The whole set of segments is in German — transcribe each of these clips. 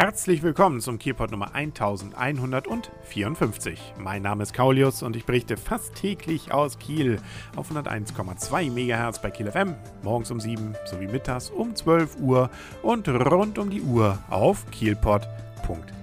Herzlich willkommen zum Kielpot Nummer 1154. Mein Name ist Kaulius und ich berichte fast täglich aus Kiel auf 101,2 MHz bei Kiel FM, morgens um 7 sowie mittags um 12 Uhr und rund um die Uhr auf kielpot.de.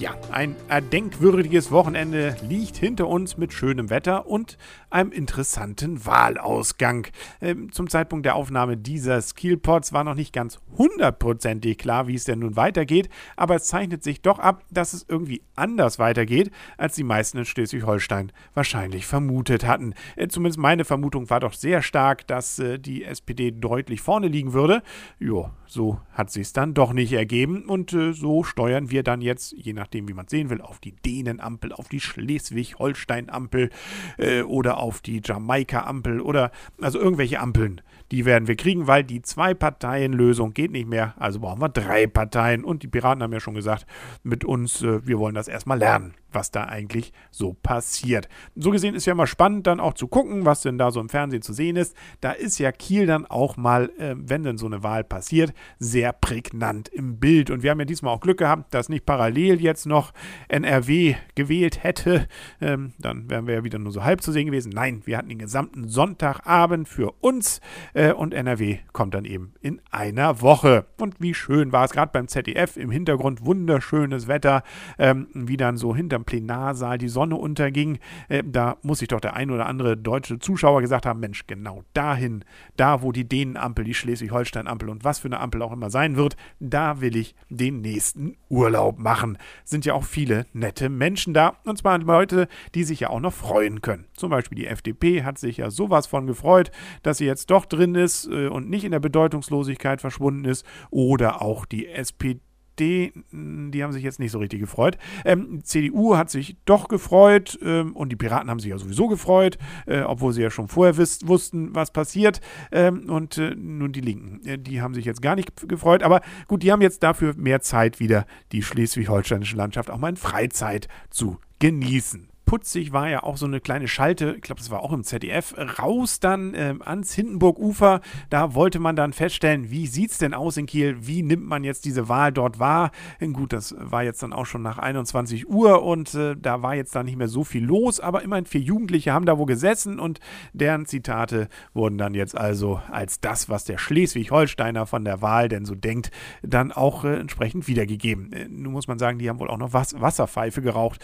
Ja, ein erdenkwürdiges Wochenende liegt hinter uns mit schönem Wetter und einem interessanten Wahlausgang. Ähm, zum Zeitpunkt der Aufnahme dieses Kielpots war noch nicht ganz hundertprozentig klar, wie es denn nun weitergeht, aber es zeichnet sich doch ab, dass es irgendwie anders weitergeht, als die meisten in Schleswig-Holstein wahrscheinlich vermutet hatten. Äh, zumindest meine Vermutung war doch sehr stark, dass äh, die SPD deutlich vorne liegen würde. Jo, so hat sich es dann doch nicht ergeben und äh, so steuern wir dann jetzt, je nachdem wie man sehen will, auf die Dänenampel, auf die Schleswig-Holstein-Ampel äh, oder auf die Jamaika-Ampel oder also irgendwelche Ampeln. Die werden wir kriegen, weil die Zwei-Parteien-Lösung geht nicht mehr. Also brauchen wir drei Parteien. Und die Piraten haben ja schon gesagt, mit uns, äh, wir wollen das erstmal lernen was da eigentlich so passiert. So gesehen ist ja immer spannend, dann auch zu gucken, was denn da so im Fernsehen zu sehen ist. Da ist ja Kiel dann auch mal, äh, wenn denn so eine Wahl passiert, sehr prägnant im Bild. Und wir haben ja diesmal auch Glück gehabt, dass nicht parallel jetzt noch NRW gewählt hätte. Ähm, dann wären wir ja wieder nur so halb zu sehen gewesen. Nein, wir hatten den gesamten Sonntagabend für uns äh, und NRW kommt dann eben in einer Woche. Und wie schön war es gerade beim ZDF im Hintergrund wunderschönes Wetter, ähm, wie dann so hinter am Plenarsaal die Sonne unterging, äh, da muss sich doch der ein oder andere deutsche Zuschauer gesagt haben, Mensch, genau dahin, da wo die Dänenampel, die Schleswig-Holstein-Ampel und was für eine Ampel auch immer sein wird, da will ich den nächsten Urlaub machen. Sind ja auch viele nette Menschen da, und zwar Leute, die sich ja auch noch freuen können. Zum Beispiel die FDP hat sich ja sowas von gefreut, dass sie jetzt doch drin ist äh, und nicht in der Bedeutungslosigkeit verschwunden ist. Oder auch die SPD AfD, die haben sich jetzt nicht so richtig gefreut. Ähm, CDU hat sich doch gefreut ähm, und die Piraten haben sich ja sowieso gefreut, äh, obwohl sie ja schon vorher wisst, wussten, was passiert. Ähm, und äh, nun die Linken, äh, die haben sich jetzt gar nicht gefreut. Aber gut, die haben jetzt dafür mehr Zeit, wieder die schleswig-holsteinische Landschaft auch mal in Freizeit zu genießen putzig war ja auch so eine kleine Schalte, ich glaube, das war auch im ZDF, raus dann äh, ans Hindenburg-Ufer. Da wollte man dann feststellen, wie sieht es denn aus in Kiel? Wie nimmt man jetzt diese Wahl dort wahr? Gut, das war jetzt dann auch schon nach 21 Uhr und äh, da war jetzt da nicht mehr so viel los, aber immerhin vier Jugendliche haben da wo gesessen und deren Zitate wurden dann jetzt also als das, was der Schleswig-Holsteiner von der Wahl denn so denkt, dann auch äh, entsprechend wiedergegeben. Äh, nun muss man sagen, die haben wohl auch noch Was Wasserpfeife geraucht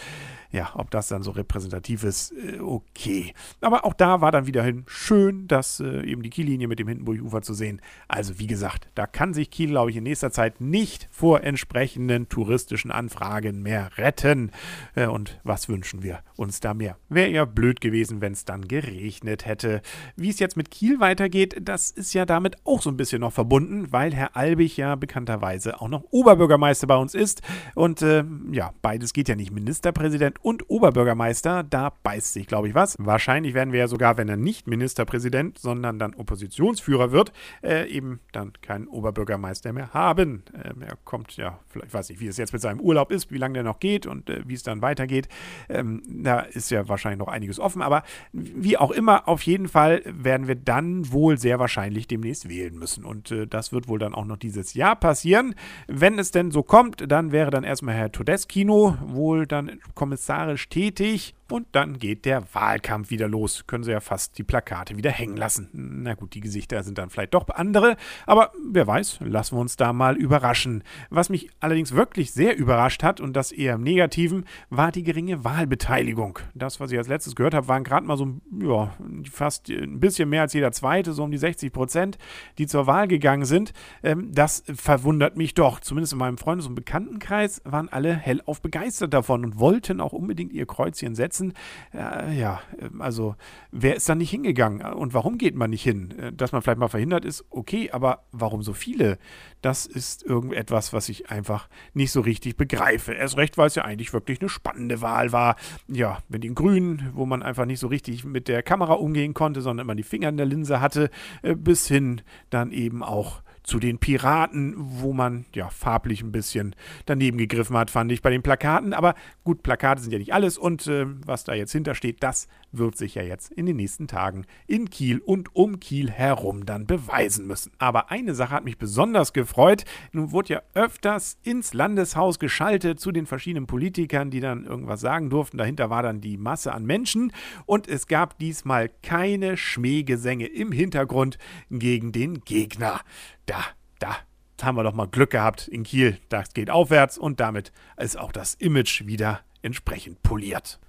ja, ob das dann so repräsentativ ist, äh, okay. Aber auch da war dann wiederhin schön, dass äh, eben die Kiellinie mit dem Hindenburg-Ufer zu sehen. Also wie gesagt, da kann sich Kiel, glaube ich, in nächster Zeit nicht vor entsprechenden touristischen Anfragen mehr retten. Äh, und was wünschen wir uns da mehr? Wäre ja blöd gewesen, wenn es dann geregnet hätte. Wie es jetzt mit Kiel weitergeht, das ist ja damit auch so ein bisschen noch verbunden, weil Herr Albig ja bekannterweise auch noch Oberbürgermeister bei uns ist. Und äh, ja, beides geht ja nicht. Ministerpräsident und Oberbürgermeister, da beißt sich, glaube ich, was. Wahrscheinlich werden wir ja sogar, wenn er nicht Ministerpräsident, sondern dann Oppositionsführer wird, äh, eben dann keinen Oberbürgermeister mehr haben. Ähm, er kommt ja, vielleicht weiß ich, wie es jetzt mit seinem Urlaub ist, wie lange der noch geht und äh, wie es dann weitergeht. Ähm, da ist ja wahrscheinlich noch einiges offen, aber wie auch immer, auf jeden Fall werden wir dann wohl sehr wahrscheinlich demnächst wählen müssen. Und äh, das wird wohl dann auch noch dieses Jahr passieren. Wenn es denn so kommt, dann wäre dann erstmal Herr Todeskino wohl dann Kommissar kommissarisch tätig richtig und dann geht der Wahlkampf wieder los. Können sie ja fast die Plakate wieder hängen lassen. Na gut, die Gesichter sind dann vielleicht doch andere, aber wer weiß, lassen wir uns da mal überraschen. Was mich allerdings wirklich sehr überrascht hat, und das eher im Negativen, war die geringe Wahlbeteiligung. Das, was ich als letztes gehört habe, waren gerade mal so, ja, fast ein bisschen mehr als jeder zweite, so um die 60 Prozent, die zur Wahl gegangen sind. Ähm, das verwundert mich doch. Zumindest in meinem Freundes- und Bekanntenkreis waren alle hellauf begeistert davon und wollten auch unbedingt ihr Kreuzchen setzen setzen. Äh, ja, also wer ist da nicht hingegangen und warum geht man nicht hin? Äh, dass man vielleicht mal verhindert ist, okay, aber warum so viele? Das ist irgendetwas, was ich einfach nicht so richtig begreife. Erst recht, weil es ja eigentlich wirklich eine spannende Wahl war. Ja, wenn den Grünen, wo man einfach nicht so richtig mit der Kamera umgehen konnte, sondern immer die Finger in der Linse hatte, äh, bis hin dann eben auch zu den Piraten, wo man ja farblich ein bisschen daneben gegriffen hat, fand ich bei den Plakaten. Aber gut, Plakate sind ja nicht alles und äh, was da jetzt hintersteht, das wird sich ja jetzt in den nächsten Tagen in Kiel und um Kiel herum dann beweisen müssen. Aber eine Sache hat mich besonders gefreut. Nun wurde ja öfters ins Landeshaus geschaltet zu den verschiedenen Politikern, die dann irgendwas sagen durften. Dahinter war dann die Masse an Menschen und es gab diesmal keine Schmähgesänge im Hintergrund gegen den Gegner. Da, da haben wir doch mal Glück gehabt in Kiel. Das geht aufwärts und damit ist auch das Image wieder entsprechend poliert.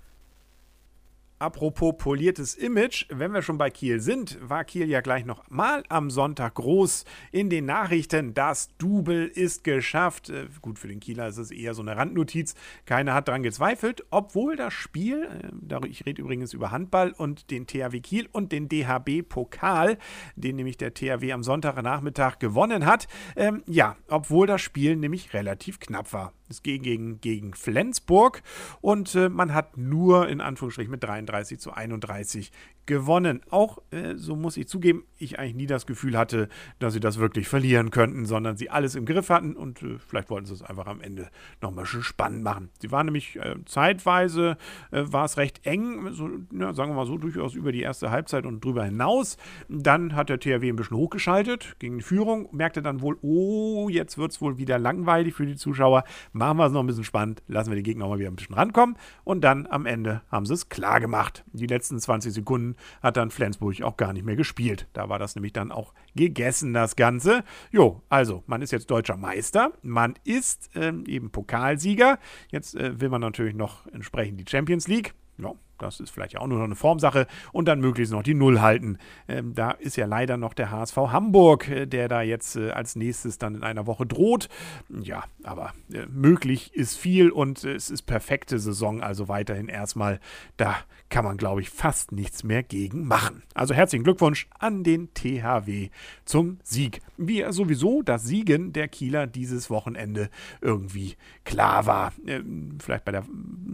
Apropos poliertes Image, wenn wir schon bei Kiel sind, war Kiel ja gleich noch mal am Sonntag groß in den Nachrichten. Das Double ist geschafft. Äh, gut, für den Kieler ist es eher so eine Randnotiz. Keiner hat daran gezweifelt, obwohl das Spiel, äh, ich rede übrigens über Handball und den THW Kiel und den DHB Pokal, den nämlich der THW am Sonntagnachmittag gewonnen hat. Ähm, ja, obwohl das Spiel nämlich relativ knapp war. Es ging gegen, gegen Flensburg und äh, man hat nur in Anführungsstrichen mit 33 zu 31 gewonnen. Auch, äh, so muss ich zugeben, ich eigentlich nie das Gefühl hatte, dass sie das wirklich verlieren könnten, sondern sie alles im Griff hatten und äh, vielleicht wollten sie es einfach am Ende nochmal schön spannend machen. Sie waren nämlich äh, zeitweise, äh, war es recht eng, so, ja, sagen wir mal so, durchaus über die erste Halbzeit und drüber hinaus. Dann hat der THW ein bisschen hochgeschaltet gegen die Führung, merkte dann wohl, oh, jetzt wird es wohl wieder langweilig für die Zuschauer machen wir es noch ein bisschen spannend, lassen wir die Gegner auch mal wieder ein bisschen rankommen und dann am Ende haben sie es klar gemacht. Die letzten 20 Sekunden hat dann Flensburg auch gar nicht mehr gespielt. Da war das nämlich dann auch gegessen, das Ganze. Jo, also, man ist jetzt deutscher Meister, man ist ähm, eben Pokalsieger. Jetzt äh, will man natürlich noch entsprechend die Champions League. Ja, das ist vielleicht auch nur noch eine Formsache. Und dann möglichst noch die Null halten. Ähm, da ist ja leider noch der HSV Hamburg, äh, der da jetzt äh, als nächstes dann in einer Woche droht. Ja, aber äh, möglich ist viel und äh, es ist perfekte Saison. Also weiterhin erstmal, da kann man, glaube ich, fast nichts mehr gegen machen. Also herzlichen Glückwunsch an den THW zum Sieg. Wie sowieso das Siegen der Kieler dieses Wochenende irgendwie klar war. Ähm, vielleicht bei der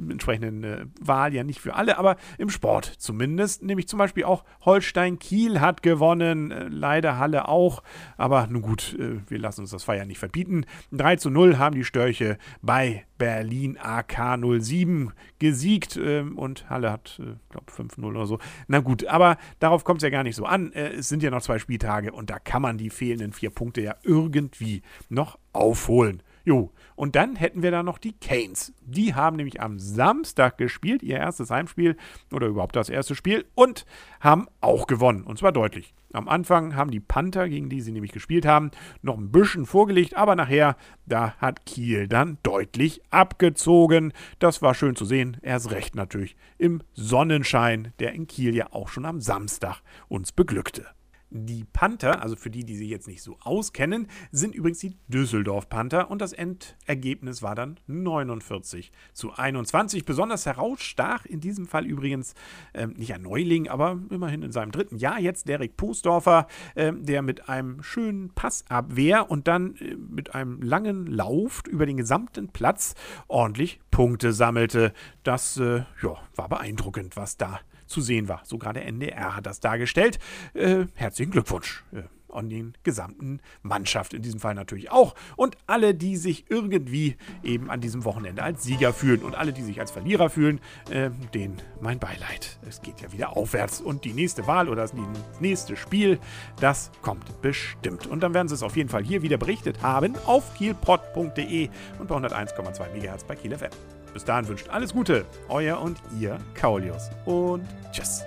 entsprechenden äh, Wahl ja nicht für alle aber im Sport zumindest. Nämlich zum Beispiel auch Holstein Kiel hat gewonnen, äh, leider Halle auch. Aber nun gut, äh, wir lassen uns das Feiern nicht verbieten. 3 zu 0 haben die Störche bei Berlin AK 07 gesiegt ähm, und Halle hat, äh, glaube 5-0 oder so. Na gut, aber darauf kommt es ja gar nicht so an. Äh, es sind ja noch zwei Spieltage und da kann man die fehlenden vier Punkte ja irgendwie noch aufholen. Jo, und dann hätten wir da noch die Canes. Die haben nämlich am Samstag gespielt, ihr erstes Heimspiel oder überhaupt das erste Spiel und haben auch gewonnen. Und zwar deutlich. Am Anfang haben die Panther, gegen die sie nämlich gespielt haben, noch ein bisschen vorgelegt, aber nachher, da hat Kiel dann deutlich abgezogen. Das war schön zu sehen. Erst recht natürlich im Sonnenschein, der in Kiel ja auch schon am Samstag uns beglückte. Die Panther, also für die, die sich jetzt nicht so auskennen, sind übrigens die Düsseldorf Panther und das Endergebnis war dann 49 zu 21. Besonders herausstach in diesem Fall übrigens ähm, nicht ein Neuling, aber immerhin in seinem dritten Jahr jetzt Derek Postdorfer, ähm, der mit einem schönen Passabwehr und dann äh, mit einem langen Lauf über den gesamten Platz ordentlich Punkte sammelte. Das äh, ja, war beeindruckend, was da zu sehen war. Sogar der NDR hat das dargestellt. Äh, herzlichen Glückwunsch. Äh, an den gesamten Mannschaft in diesem Fall natürlich auch und alle, die sich irgendwie eben an diesem Wochenende als Sieger fühlen und alle, die sich als Verlierer fühlen, äh, denen mein Beileid. Es geht ja wieder aufwärts und die nächste Wahl oder das nächste Spiel, das kommt bestimmt. Und dann werden sie es auf jeden Fall hier wieder berichtet haben auf kielpot.de und bei 101,2 MHz bei Kiel FM. Bis dahin wünscht alles Gute, euer und ihr Kaulius und tschüss.